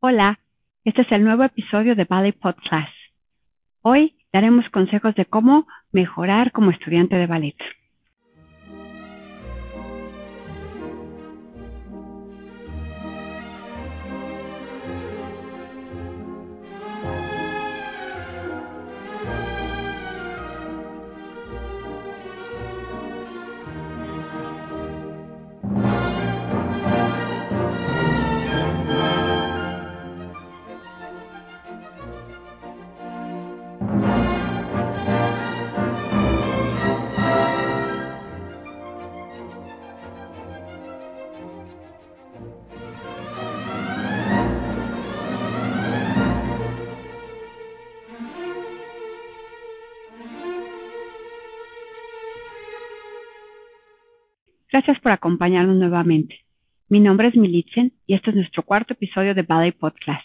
Hola, este es el nuevo episodio de Ballet Podcast. Hoy daremos consejos de cómo mejorar como estudiante de ballet. Gracias por acompañarnos nuevamente. Mi nombre es Militzen y este es nuestro cuarto episodio de Ballet Podcast.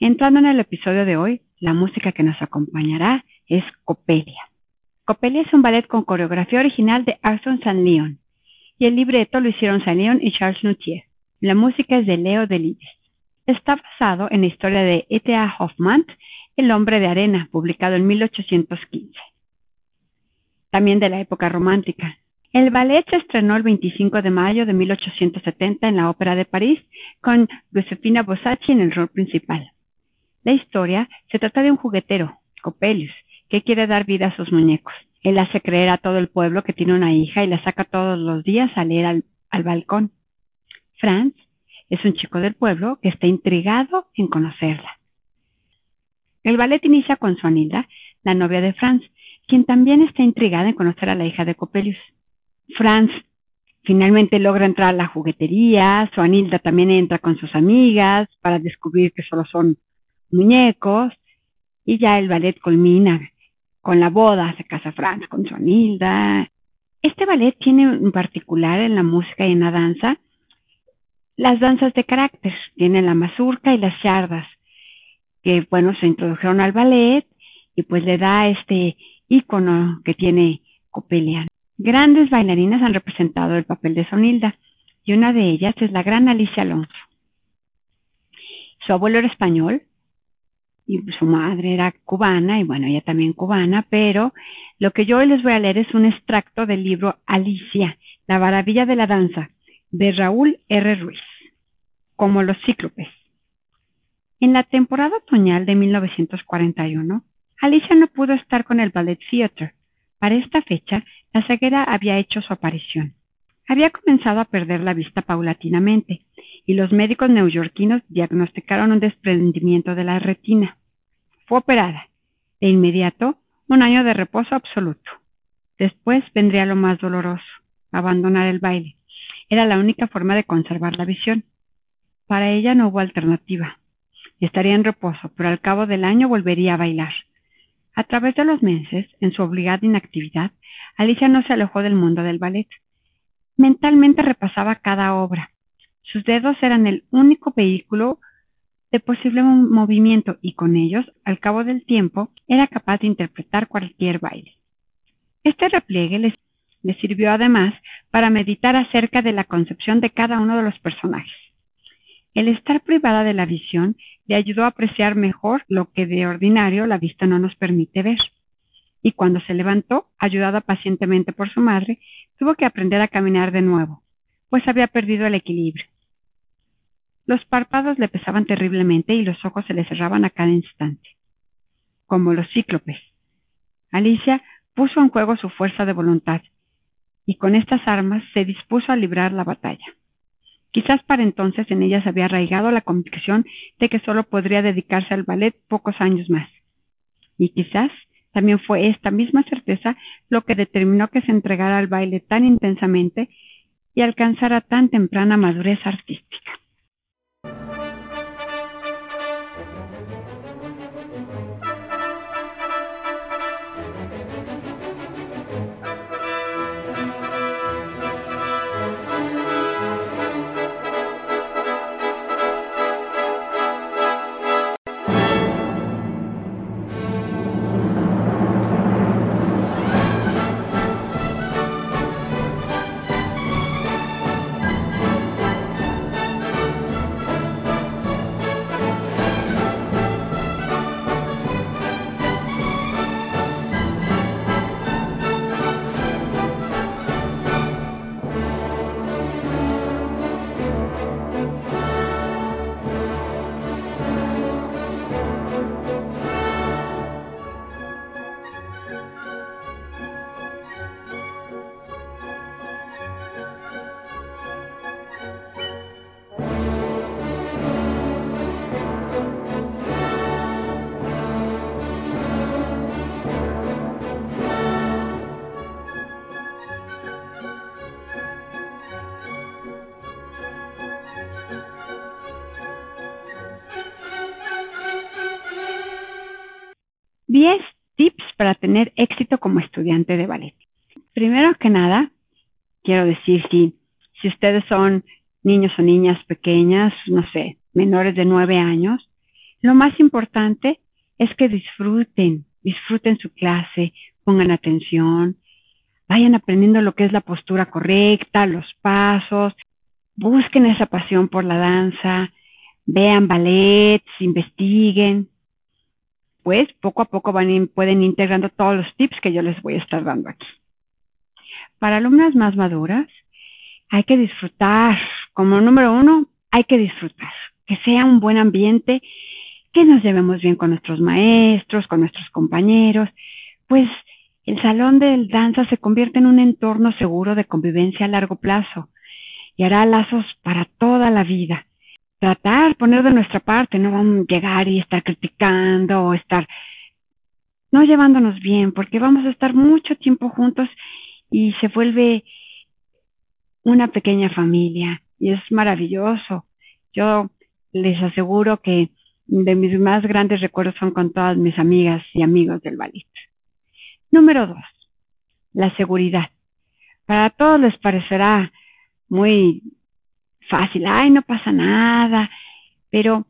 Entrando en el episodio de hoy, la música que nos acompañará es Copelia. Copelia es un ballet con coreografía original de Arson San Leon y el libreto lo hicieron San Leon y Charles Noutier. La música es de Leo Delibes. Está basado en la historia de E.T.A. Hoffmann, El hombre de arena, publicado en 1815. También de la época romántica, el ballet se estrenó el 25 de mayo de 1870 en la Ópera de París con Josefina Bosacci en el rol principal. La historia se trata de un juguetero, Coppelius, que quiere dar vida a sus muñecos. Él hace creer a todo el pueblo que tiene una hija y la saca todos los días a leer al, al balcón. Franz es un chico del pueblo que está intrigado en conocerla. El ballet inicia con Suanilda, la novia de Franz, quien también está intrigada en conocer a la hija de Coppelius. Franz finalmente logra entrar a la juguetería, Suanilda también entra con sus amigas para descubrir que solo son muñecos y ya el ballet culmina con la boda, se casa Franz con Suanilda. Este ballet tiene en particular en la música y en la danza las danzas de carácter, tiene la mazurca y las yardas, que bueno, se introdujeron al ballet y pues le da este icono que tiene Copelia. Grandes bailarinas han representado el papel de Sonilda y una de ellas es la gran Alicia Alonso. Su abuelo era español y su madre era cubana y bueno, ella también cubana, pero lo que yo hoy les voy a leer es un extracto del libro Alicia, la maravilla de la danza, de Raúl R. Ruiz, como los cíclopes. En la temporada otoñal de 1941, Alicia no pudo estar con el Ballet Theatre. Para esta fecha, la ceguera había hecho su aparición. Había comenzado a perder la vista paulatinamente, y los médicos neoyorquinos diagnosticaron un desprendimiento de la retina. Fue operada. De inmediato, un año de reposo absoluto. Después vendría lo más doloroso, abandonar el baile. Era la única forma de conservar la visión. Para ella no hubo alternativa. Estaría en reposo, pero al cabo del año volvería a bailar. A través de los meses, en su obligada inactividad, Alicia no se alejó del mundo del ballet. Mentalmente repasaba cada obra. Sus dedos eran el único vehículo de posible movimiento y con ellos, al cabo del tiempo, era capaz de interpretar cualquier baile. Este repliegue le, sirvió además para meditar acerca de la concepción de cada uno de los personajes. El estar privada de la visión le ayudó a apreciar mejor lo que de ordinario la vista no nos permite ver y cuando se levantó, ayudada pacientemente por su madre, tuvo que aprender a caminar de nuevo, pues había perdido el equilibrio. Los párpados le pesaban terriblemente y los ojos se le cerraban a cada instante, como los cíclopes. Alicia puso en juego su fuerza de voluntad, y con estas armas se dispuso a librar la batalla. Quizás para entonces en ella se había arraigado la convicción de que solo podría dedicarse al ballet pocos años más. Y quizás también fue esta misma certeza lo que determinó que se entregara al baile tan intensamente y alcanzara tan temprana madurez artística. Para tener éxito como estudiante de ballet. Primero que nada, quiero decir, si, si ustedes son niños o niñas pequeñas, no sé, menores de 9 años, lo más importante es que disfruten, disfruten su clase, pongan atención, vayan aprendiendo lo que es la postura correcta, los pasos, busquen esa pasión por la danza, vean ballets, investiguen. Pues poco a poco van, pueden ir integrando todos los tips que yo les voy a estar dando aquí. Para alumnas más maduras, hay que disfrutar. Como número uno, hay que disfrutar. Que sea un buen ambiente, que nos llevemos bien con nuestros maestros, con nuestros compañeros. Pues el salón de danza se convierte en un entorno seguro de convivencia a largo plazo y hará lazos para toda la vida. Tratar, poner de nuestra parte, no vamos a llegar y estar criticando o estar no llevándonos bien, porque vamos a estar mucho tiempo juntos y se vuelve una pequeña familia y es maravilloso. Yo les aseguro que de mis más grandes recuerdos son con todas mis amigas y amigos del ballet. Número dos, la seguridad. Para todos les parecerá muy fácil, ay, no pasa nada, pero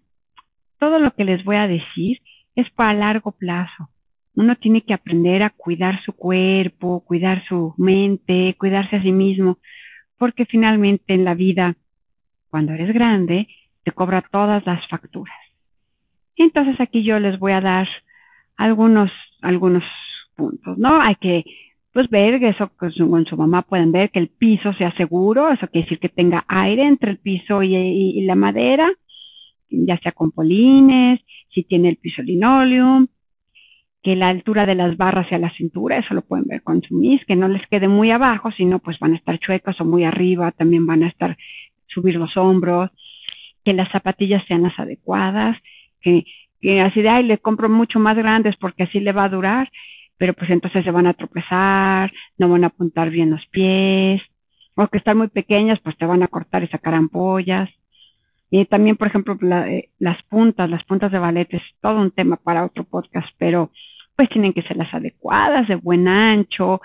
todo lo que les voy a decir es para largo plazo. Uno tiene que aprender a cuidar su cuerpo, cuidar su mente, cuidarse a sí mismo, porque finalmente en la vida, cuando eres grande, te cobra todas las facturas. Entonces aquí yo les voy a dar algunos, algunos puntos, ¿no? Hay que pues ver eso con su, mamá pueden ver que el piso sea seguro, eso quiere decir que tenga aire entre el piso y, la madera, ya sea con polines, si tiene el piso linoleum, que la altura de las barras sea la cintura, eso lo pueden ver con su mis, que no les quede muy abajo, sino pues van a estar chuecas o muy arriba, también van a estar subir los hombros, que las zapatillas sean las adecuadas, que, que así de, ay, le compro mucho más grandes porque así le va a durar, pero pues entonces se van a tropezar, no van a apuntar bien los pies, o que están muy pequeñas, pues te van a cortar y sacar ampollas. Y también, por ejemplo, eh, las puntas, las puntas de ballet es todo un tema para otro podcast, pero pues tienen que ser las adecuadas, de buen ancho,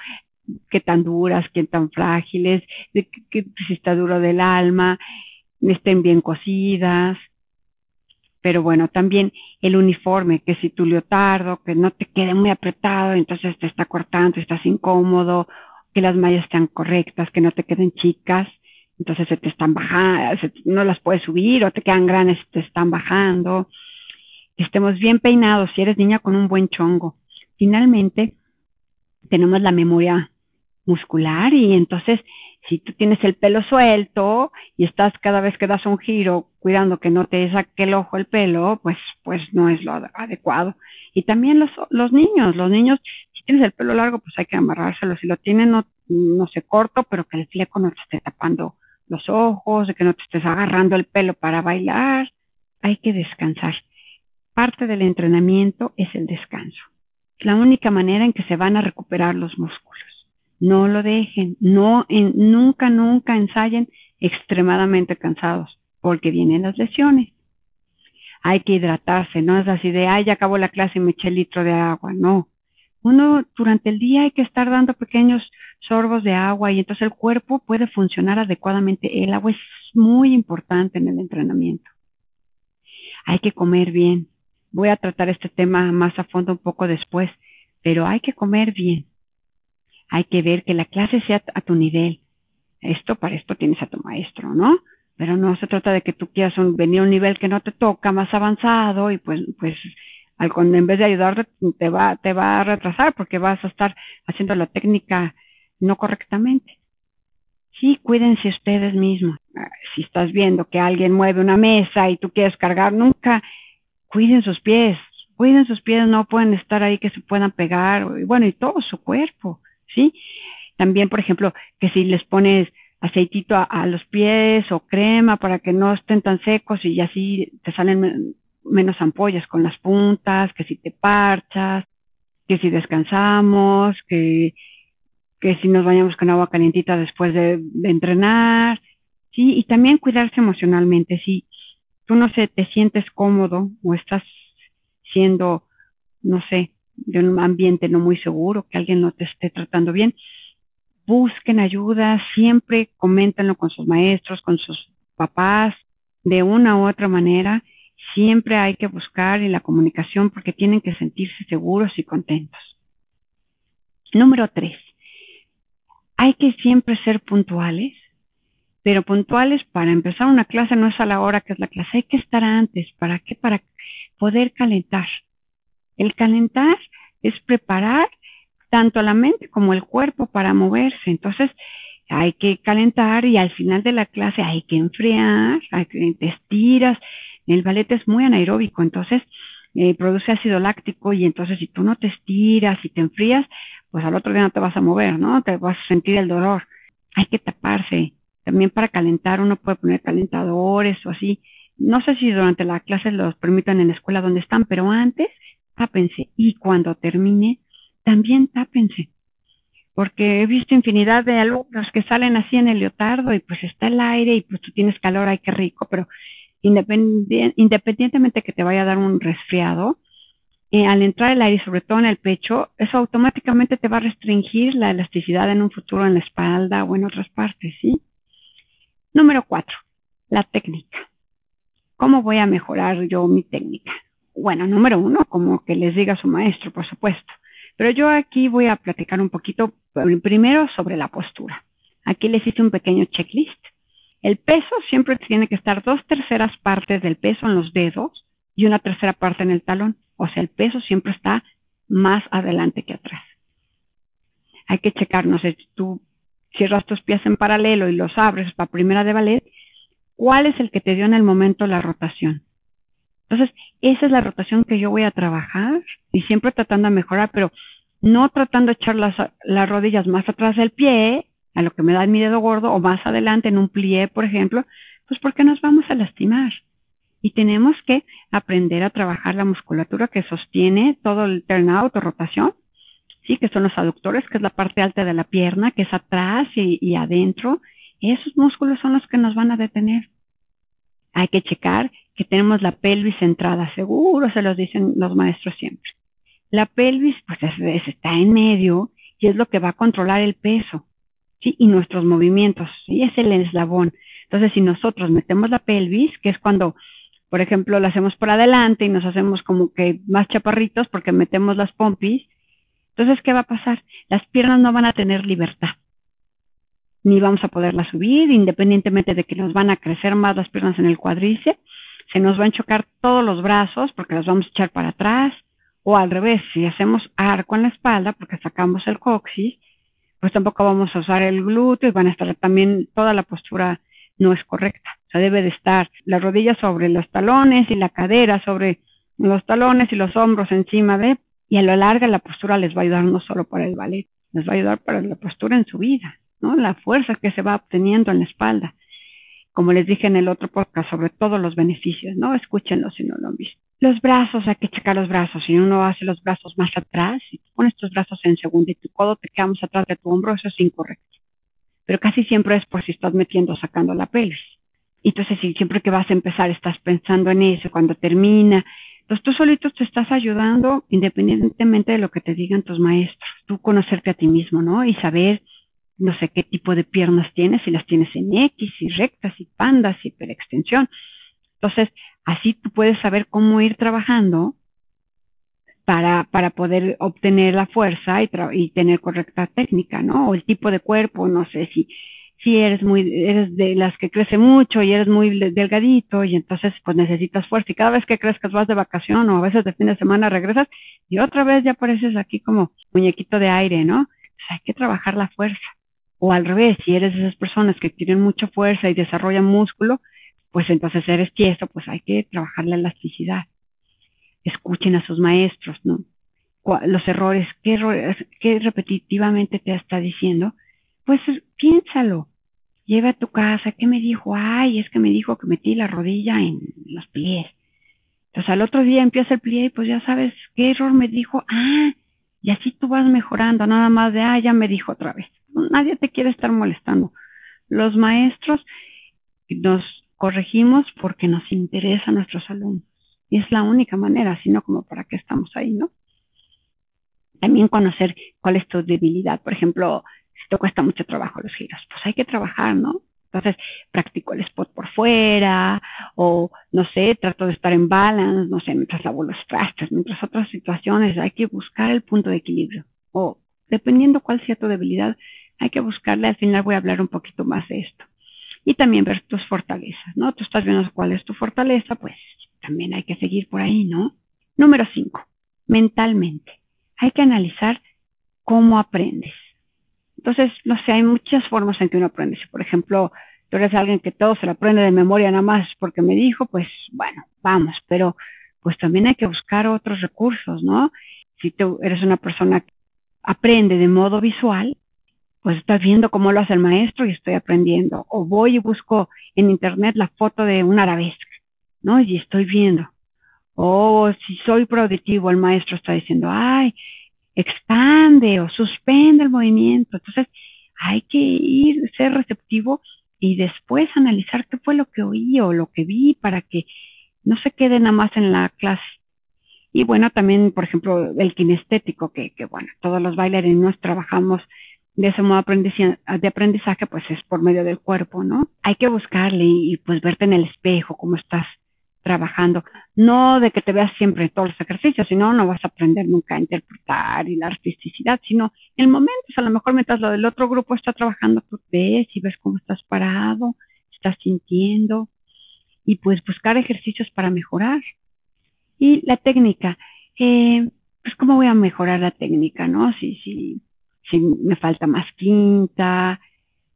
qué tan duras, qué tan frágiles, de que, si está duro del alma, estén bien cosidas, pero bueno, también el uniforme, que si tu leotardo, que no te quede muy apretado, entonces te está cortando, estás incómodo, que las mallas estén correctas, que no te queden chicas, entonces se te están bajando, no las puedes subir o te quedan grandes te están bajando. Que estemos bien peinados, si eres niña con un buen chongo. Finalmente, tenemos la memoria muscular y entonces si tú tienes el pelo suelto y estás cada vez que das un giro cuidando que no te saque el ojo el pelo, pues, pues no es lo adecuado. Y también los, los niños, los niños, si tienes el pelo largo, pues hay que amarrárselo. Si lo tienen, no, no se corto, pero que el fleco no te esté tapando los ojos, de que no te estés agarrando el pelo para bailar. Hay que descansar. Parte del entrenamiento es el descanso. Es la única manera en que se van a recuperar los músculos. No lo dejen, no, en, nunca, nunca ensayen extremadamente cansados, porque vienen las lesiones. Hay que hidratarse, no es así de, ay, ya acabó la clase y me eché el litro de agua, no. Uno durante el día hay que estar dando pequeños sorbos de agua y entonces el cuerpo puede funcionar adecuadamente. El agua es muy importante en el entrenamiento. Hay que comer bien. Voy a tratar este tema más a fondo un poco después, pero hay que comer bien hay que ver que la clase sea a tu nivel. Esto, para esto tienes a tu maestro, ¿no? Pero no se trata de que tú quieras venir a un nivel que no te toca, más avanzado, y pues, pues, al, en vez de ayudarte, te va, te va a retrasar porque vas a estar haciendo la técnica no correctamente. Sí, cuídense ustedes mismos. Ah, si estás viendo que alguien mueve una mesa y tú quieres cargar, nunca cuiden sus pies. Cuiden sus pies, no pueden estar ahí que se puedan pegar. Bueno, y todo su cuerpo. ¿Sí? También, por ejemplo, que si les pones aceitito a, los pies o crema para que no estén tan secos y así te salen menos ampollas con las puntas, que si te parchas, que si descansamos, que, que si nos bañamos con agua calientita después de, de entrenar, sí, y también cuidarse emocionalmente, si tú no sé, te sientes cómodo o estás siendo, no sé, de un ambiente no muy seguro, que alguien no te esté tratando bien, busquen ayuda, siempre coméntenlo con sus maestros, con sus papás, de una u otra manera. Siempre hay que buscar en la comunicación porque tienen que sentirse seguros y contentos. Número tres, hay que siempre ser puntuales, pero puntuales para empezar una clase no es a la hora que es la clase, hay que estar antes. ¿Para qué? Para poder calentar. El calentar es preparar tanto la mente como el cuerpo para moverse. Entonces, hay que calentar y al final de la clase hay que enfriar, hay que te estiras. El ballet es muy anaeróbico, entonces eh, produce ácido láctico y entonces si tú no te estiras y te enfrías, pues al otro día no te vas a mover, ¿no? Te vas a sentir el dolor. Hay que taparse. También para calentar uno puede poner calentadores o así. No sé si durante la clase los permitan en la escuela donde están, pero antes tápense y cuando termine también tápense. Porque he visto infinidad de alumnos que salen así en el leotardo y pues está el aire y pues tú tienes calor, ay qué rico, pero independientemente que te vaya a dar un resfriado, eh, al entrar el aire, sobre todo en el pecho, eso automáticamente te va a restringir la elasticidad en un futuro en la espalda o en otras partes, ¿sí? Número cuatro, la técnica. ¿Cómo voy a mejorar yo mi técnica? Bueno, número uno, como que les diga su maestro, por supuesto. Pero yo aquí voy a platicar un poquito primero sobre la postura. Aquí les hice un pequeño checklist. El peso siempre tiene que estar dos terceras partes del peso en los dedos y una tercera parte en el talón. O sea, el peso siempre está más adelante que atrás. Hay que checar, no sé, tú cierras tus pies en paralelo y los abres para primera de ballet, ¿cuál es el que te dio en el momento la rotación? Entonces, esa es la rotación que yo voy a trabajar y siempre tratando de mejorar, pero no tratando de echar las, las rodillas más atrás del pie, a lo que me da mi dedo gordo, o más adelante en un plié, por ejemplo, pues porque nos vamos a lastimar y tenemos que aprender a trabajar la musculatura que sostiene todo el turnout o rotación, sí, que son los aductores, que es la parte alta de la pierna, que es atrás y, y adentro. Esos músculos son los que nos van a detener. Hay que checar que tenemos la pelvis centrada, seguro se los dicen los maestros siempre. La pelvis, pues está en medio y es lo que va a controlar el peso, sí, y nuestros movimientos, sí, es el eslabón. Entonces, si nosotros metemos la pelvis, que es cuando por ejemplo, lo hacemos por adelante y nos hacemos como que más chaparritos porque metemos las pompis. Entonces, ¿qué va a pasar? Las piernas no van a tener libertad. Ni vamos a poderlas subir, independientemente de que nos van a crecer más las piernas en el cuadrice. Se nos van a chocar todos los brazos porque las vamos a echar para atrás. O al revés, si hacemos arco en la espalda porque sacamos el coxis, pues tampoco vamos a usar el glúteo y van a estar también toda la postura no es correcta. O sea, debe de estar la rodilla sobre los talones y la cadera sobre los talones y los hombros encima de, y a lo largo la postura les va a ayudar no solo para el ballet, les va a ayudar para la postura en su vida, ¿no? La fuerza que se va obteniendo en la espalda. Como les dije en el otro podcast, sobre todos los beneficios, ¿no? Escúchenlo si no lo han visto. Los brazos, hay que checar los brazos. Si uno hace los brazos más atrás, si pones tus brazos en segundo y tu codo te queda más atrás de tu hombro, eso es incorrecto pero casi siempre es por si estás metiendo o sacando la pelvis. Entonces, si siempre que vas a empezar estás pensando en eso, cuando termina, entonces tú solito te estás ayudando independientemente de lo que te digan tus maestros. Tú conocerte a ti mismo, ¿no? Y saber, no sé qué tipo de piernas tienes, si las tienes en X, y rectas, y pandas, y hiperextensión. Entonces, así tú puedes saber cómo ir trabajando para, para poder obtener la fuerza y, y tener correcta técnica, ¿no? O el tipo de cuerpo, no sé si, si eres muy, eres de las que crece mucho y eres muy delgadito y entonces pues necesitas fuerza y cada vez que crezcas vas de vacación o a veces de fin de semana regresas y otra vez ya apareces aquí como muñequito de aire, ¿no? hay que trabajar la fuerza. O al revés, si eres de esas personas que tienen mucha fuerza y desarrollan músculo, pues entonces eres tieso, pues hay que trabajar la elasticidad escuchen a sus maestros, ¿no? Los errores, ¿qué, errores, qué repetitivamente te está diciendo? Pues piénsalo, lleva a tu casa, ¿qué me dijo? Ay, es que me dijo que metí la rodilla en los pies. Entonces al otro día empieza el plie y pues ya sabes qué error me dijo. Ah, y así tú vas mejorando, nada más de, ah, ya me dijo otra vez. Nadie te quiere estar molestando. Los maestros nos corregimos porque nos interesa nuestros alumnos. Y es la única manera, sino como para qué estamos ahí, ¿no? También conocer cuál es tu debilidad. Por ejemplo, si te cuesta mucho trabajo los giros, pues hay que trabajar, ¿no? Entonces, practico el spot por fuera, o no sé, trato de estar en balance, no sé, mientras lavo los trastes, mientras otras situaciones, hay que buscar el punto de equilibrio. O dependiendo cuál sea tu debilidad, hay que buscarle. Al final voy a hablar un poquito más de esto. Y también ver tus fortalezas, ¿no? Tú estás viendo cuál es tu fortaleza, pues también hay que seguir por ahí, ¿no? Número cinco, mentalmente. Hay que analizar cómo aprendes. Entonces, no sé, hay muchas formas en que uno aprende. Si, por ejemplo, tú eres alguien que todo se lo aprende de memoria nada más porque me dijo, pues bueno, vamos, pero pues también hay que buscar otros recursos, ¿no? Si tú eres una persona que aprende de modo visual, pues estoy viendo cómo lo hace el maestro y estoy aprendiendo. O voy y busco en internet la foto de un arabesque, ¿no? Y estoy viendo. O si soy productivo, el maestro está diciendo, ay, expande o suspende el movimiento. Entonces, hay que ir, ser receptivo y después analizar qué fue lo que oí o lo que vi para que no se quede nada más en la clase. Y bueno, también, por ejemplo, el kinestético, que, que bueno, todos los bailarinos trabajamos de ese modo de aprendizaje, pues es por medio del cuerpo, ¿no? Hay que buscarle y, pues verte en el espejo, cómo estás trabajando. No de que te veas siempre todos los ejercicios, sino no vas a aprender nunca a interpretar y la artisticidad, sino en momentos, a lo mejor mientras lo del otro grupo está trabajando, tú ves y ves cómo estás parado, estás sintiendo y pues buscar ejercicios para mejorar. Y la técnica, eh, pues cómo voy a mejorar la técnica, ¿no? Si, si, si me falta más quinta,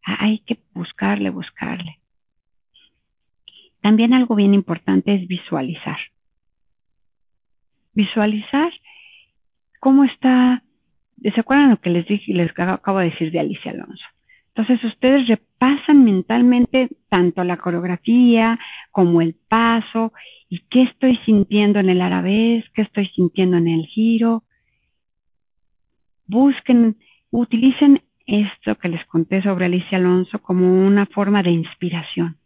hay que buscarle, buscarle. También algo bien importante es visualizar. Visualizar cómo está, ¿se acuerdan lo que les dije, les acabo de decir de Alicia Alonso? Entonces ustedes repasan mentalmente tanto la coreografía como el paso y qué estoy sintiendo en el arabés, qué estoy sintiendo en el giro. Busquen, utilicen esto que les conté sobre Alicia Alonso como una forma de inspiración.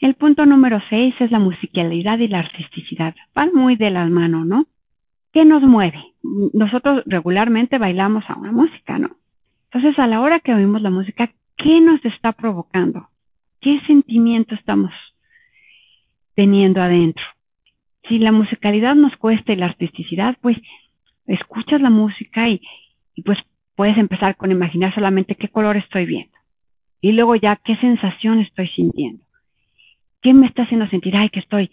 El punto número seis es la musicalidad y la artisticidad. Van muy de las manos, ¿no? ¿Qué nos mueve? Nosotros regularmente bailamos a una música, ¿no? Entonces, a la hora que oímos la música, ¿qué nos está provocando? ¿Qué sentimiento estamos teniendo adentro? Si la musicalidad nos cuesta y la artisticidad, pues escuchas la música y, y pues puedes empezar con imaginar solamente qué color estoy viendo. Y luego ya qué sensación estoy sintiendo. ¿Qué me está haciendo sentir? Ay, que estoy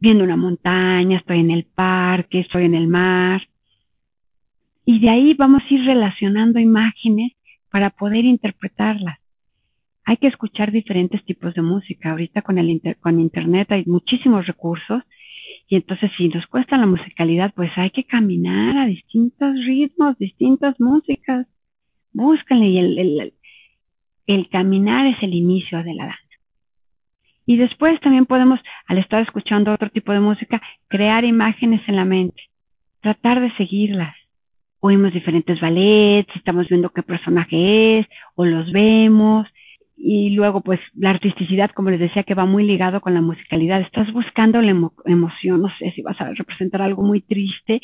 viendo una montaña, estoy en el parque, estoy en el mar. Y de ahí vamos a ir relacionando imágenes para poder interpretarlas. Hay que escuchar diferentes tipos de música. Ahorita con el con internet hay muchísimos recursos y entonces si nos cuesta la musicalidad, pues hay que caminar a distintos ritmos, distintas músicas. Búscanle y el, el, el caminar es el inicio de la danza. Y después también podemos, al estar escuchando otro tipo de música, crear imágenes en la mente, tratar de seguirlas. Oímos diferentes ballets, estamos viendo qué personaje es, o los vemos, y luego pues la artisticidad, como les decía, que va muy ligado con la musicalidad. Estás buscando la emoción, no sé si vas a representar algo muy triste,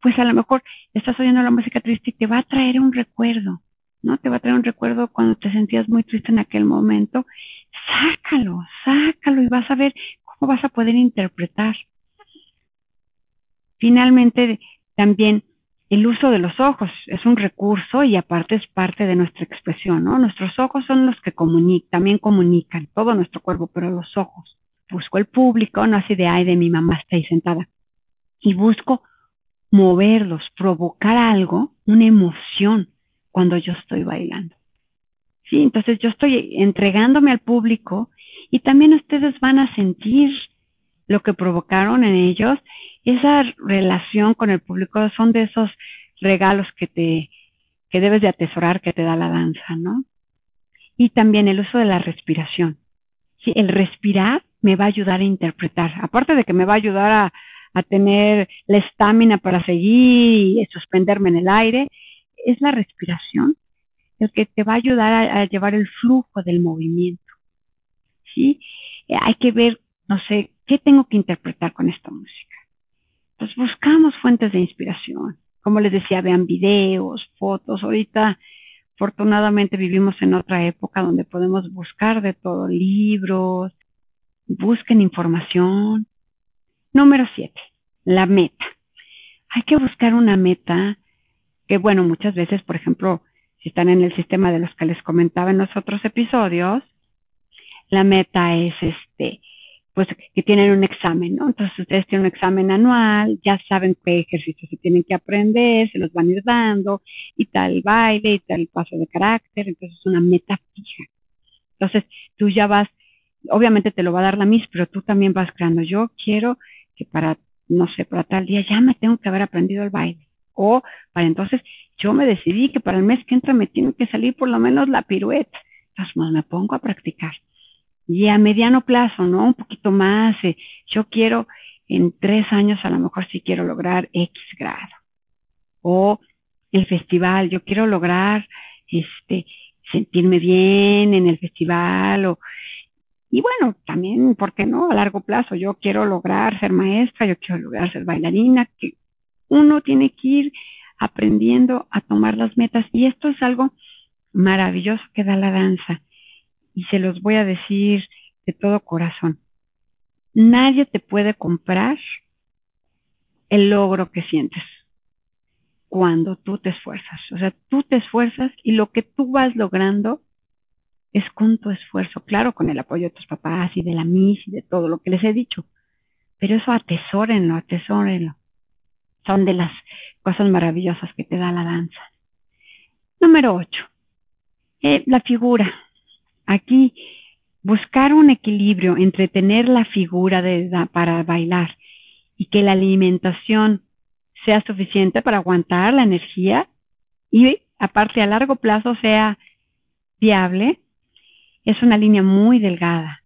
pues a lo mejor estás oyendo la música triste y te va a traer un recuerdo, ¿no? Te va a traer un recuerdo cuando te sentías muy triste en aquel momento sácalo, sácalo y vas a ver cómo vas a poder interpretar. Finalmente, también el uso de los ojos es un recurso y aparte es parte de nuestra expresión, ¿no? Nuestros ojos son los que comunican, también comunican todo nuestro cuerpo, pero los ojos. Busco el público, no así de, ay, de mi mamá está ahí sentada. Y busco moverlos, provocar algo, una emoción cuando yo estoy bailando. Sí, entonces yo estoy entregándome al público y también ustedes van a sentir lo que provocaron en ellos. Esa relación con el público son de esos regalos que te que debes de atesorar que te da la danza, ¿no? Y también el uso de la respiración. Sí, el respirar me va a ayudar a interpretar, aparte de que me va a ayudar a, a tener la estamina para seguir y suspenderme en el aire, es la respiración el que te va a ayudar a, llevar el flujo del movimiento. ¿Sí? Hay que ver, no sé, qué tengo que interpretar con esta música. Pues buscamos fuentes de inspiración. Como les decía, vean videos, fotos. Ahorita, afortunadamente, vivimos en otra época donde podemos buscar de todo, libros, busquen información. Número siete, la meta. Hay que buscar una meta que, bueno, muchas veces, por ejemplo, si están en el sistema de los que les comentaba en los otros episodios, la meta es este, pues que tienen un examen, ¿no? Entonces ustedes tienen un examen anual, ya saben qué ejercicios se tienen que aprender, se los van a ir dando, y tal baile, y tal paso de carácter, entonces es una meta fija. Entonces tú ya vas, obviamente te lo va a dar la MIS, pero tú también vas creando, yo quiero que para, no sé, para tal día ya me tengo que haber aprendido el baile. O para entonces yo me decidí que para el mes que entra me tiene que salir por lo menos la pirueta. Entonces pues, me pongo a practicar y a mediano plazo, ¿no? Un poquito más. Eh, yo quiero en tres años a lo mejor si quiero lograr X grado. O el festival, yo quiero lograr este sentirme bien en el festival o y bueno, también, ¿por qué no? A largo plazo, yo quiero lograr ser maestra, yo quiero lograr ser bailarina, que uno tiene que ir aprendiendo a tomar las metas y esto es algo maravilloso que da la danza y se los voy a decir de todo corazón. Nadie te puede comprar el logro que sientes cuando tú te esfuerzas. O sea, tú te esfuerzas y lo que tú vas logrando es con tu esfuerzo, claro, con el apoyo de tus papás y de la MIS y de todo lo que les he dicho. Pero eso atesórenlo, atesórenlo. Son de las cosas maravillosas que te da la danza. Número ocho. Eh, la figura. Aquí, buscar un equilibrio entre tener la figura de, para bailar y que la alimentación sea suficiente para aguantar la energía y aparte a largo plazo sea viable, es una línea muy delgada.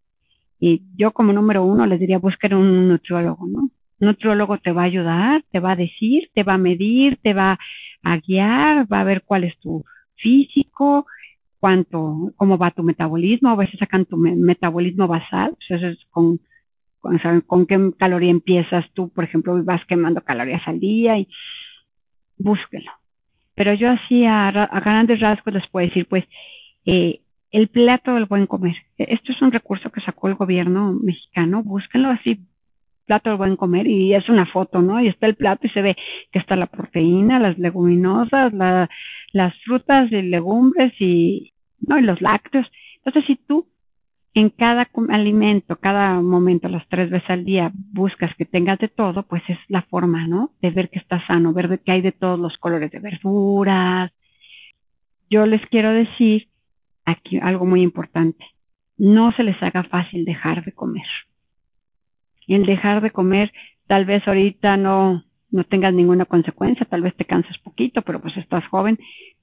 Y yo como número uno les diría buscar un nutriólogo, ¿no? Un nutriólogo te va a ayudar, te va a decir, te va a medir, te va a guiar, va a ver cuál es tu físico, cuánto, cómo va tu metabolismo, a veces sacan tu metabolismo basal, pues eso es con, con, qué caloría empiezas tú, por ejemplo, vas quemando calorías al día y búsquelo. Pero yo así a, a grandes rasgos les puedo decir, pues, eh, el plato del buen comer. Esto es un recurso que sacó el gobierno mexicano, búsquenlo así, plato del buen comer, y es una foto, ¿no? Y está el plato y se ve que está la proteína, las leguminosas, la, las frutas y legumbres y, ¿no? Y los lácteos. Entonces, si tú en cada alimento, cada momento, las tres veces al día, buscas que tengas de todo, pues es la forma, ¿no? De ver que está sano, ver que hay de todos los colores de verduras. Yo les quiero decir aquí algo muy importante. No se les haga fácil dejar de comer. El dejar de comer, tal vez ahorita no, no tengas ninguna consecuencia, tal vez te canses poquito, pero pues estás joven,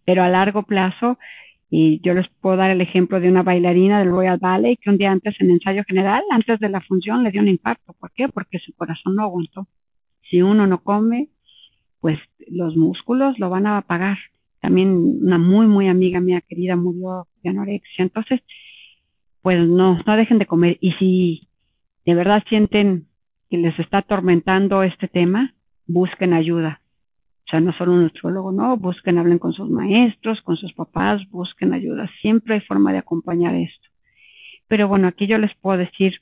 pero a largo plazo y yo les puedo dar el ejemplo de una bailarina del Royal Ballet que un día antes en ensayo general, antes de la función, le dio un infarto. ¿Por qué? Porque su corazón no aguantó. Si uno no come, pues los músculos lo van a apagar. También una muy, muy amiga mía querida murió de anorexia. Entonces, pues no, no dejen de comer. Y si de verdad sienten que les está atormentando este tema, busquen ayuda sea, no solo un nutriólogo, no, busquen, hablen con sus maestros, con sus papás, busquen ayuda. Siempre hay forma de acompañar esto. Pero bueno, aquí yo les puedo decir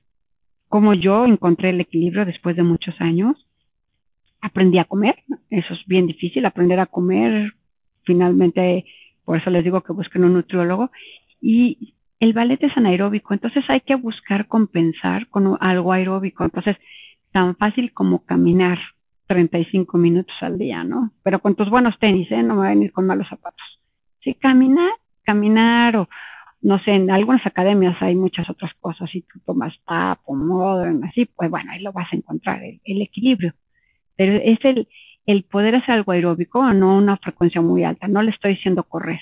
cómo yo encontré el equilibrio después de muchos años. Aprendí a comer, eso es bien difícil, aprender a comer. Finalmente, por eso les digo que busquen un nutriólogo. Y el ballet es anaeróbico, entonces hay que buscar compensar con algo aeróbico. Entonces, tan fácil como caminar, 35 minutos al día, ¿no? Pero con tus buenos tenis, ¿eh? No me a ir con malos zapatos. Sí, caminar, caminar o, no sé, en algunas academias hay muchas otras cosas. Si tú tomas tap o modern, así, pues bueno, ahí lo vas a encontrar, el, equilibrio. Pero es el, el poder hacer algo aeróbico, no una frecuencia muy alta. No le estoy diciendo correr.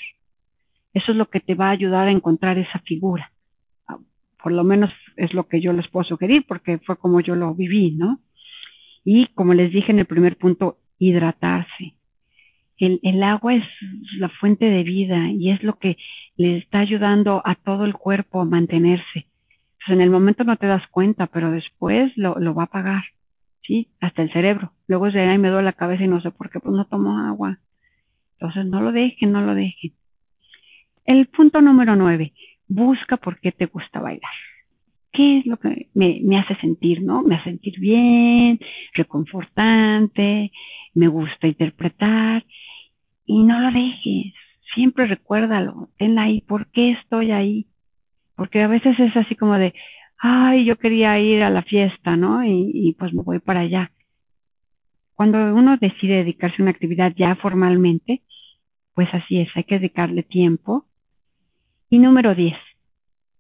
Eso es lo que te va a ayudar a encontrar esa figura. Por lo menos es lo que yo les puedo sugerir porque fue como yo lo viví, ¿no? Y como les dije en el primer punto, hidratarse. El, el, agua es la fuente de vida y es lo que le está ayudando a todo el cuerpo a mantenerse. Pues en el momento no te das cuenta, pero después lo, va a pagar. ¿sí? Hasta el cerebro. Luego se y me duele la cabeza y no sé por qué, pues no tomo agua. Entonces no lo dejen, no lo dejen. El punto número nueve, busca por qué te gusta bailar. ¿Qué es lo que me, hace sentir, no? Me hace sentir bien, reconfortante, me gusta interpretar y no lo dejes. Siempre recuérdalo, ten ahí, ¿por qué estoy ahí? Porque a veces es así como de, ay, yo quería ir a la fiesta, ¿no? Y, y pues me voy para allá. Cuando uno decide dedicarse a una actividad ya formalmente, pues así es, hay que dedicarle tiempo. Y número 10,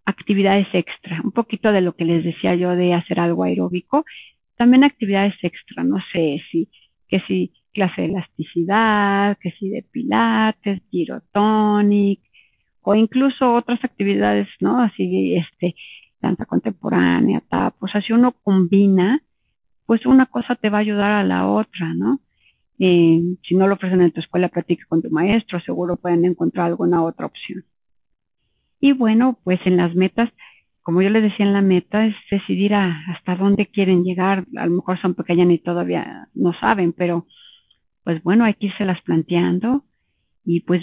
actividades extra. Un poquito de lo que les decía yo de hacer algo aeróbico. También actividades extra, no sé si, que si clase de elasticidad, que si de pilates, girotonic, o incluso otras actividades, ¿no? Así, este, danza contemporánea, tap, o sea, si uno combina, pues una cosa te va a ayudar a la otra, ¿no? Eh, si no lo ofrecen en tu escuela, platica con tu maestro, seguro pueden encontrar alguna otra opción. Y bueno, pues en las metas, como yo les decía en la meta, es decidir hasta dónde quieren llegar. A lo mejor son pequeñas y todavía no saben, pero pues bueno, hay que irse las planteando y pues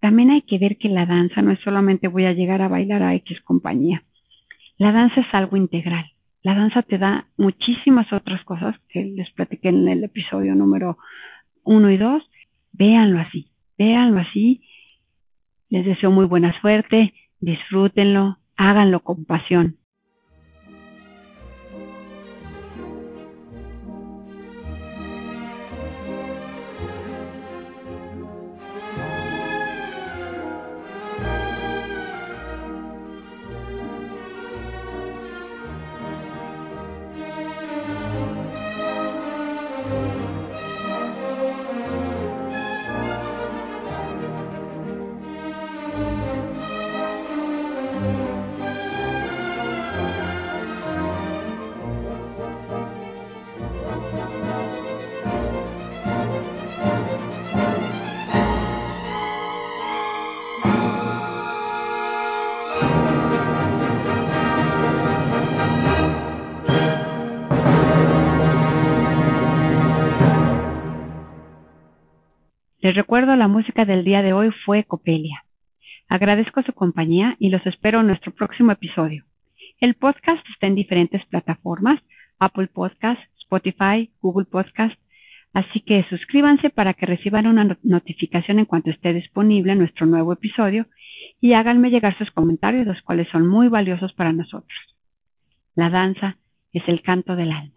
también hay que ver que la danza no es solamente voy a llegar a bailar a X compañía. La danza es algo integral. La danza te da muchísimas otras cosas que les platiqué en el episodio número uno y dos. Véanlo así, véanlo así. Les deseo muy buena suerte, disfrútenlo, háganlo con pasión. Recuerdo la música del día de hoy fue Copelia. Agradezco su compañía y los espero en nuestro próximo episodio. El podcast está en diferentes plataformas, Apple Podcast, Spotify, Google Podcast, así que suscríbanse para que reciban una notificación en cuanto esté disponible nuestro nuevo episodio y háganme llegar sus comentarios, los cuales son muy valiosos para nosotros. La danza es el canto del alma.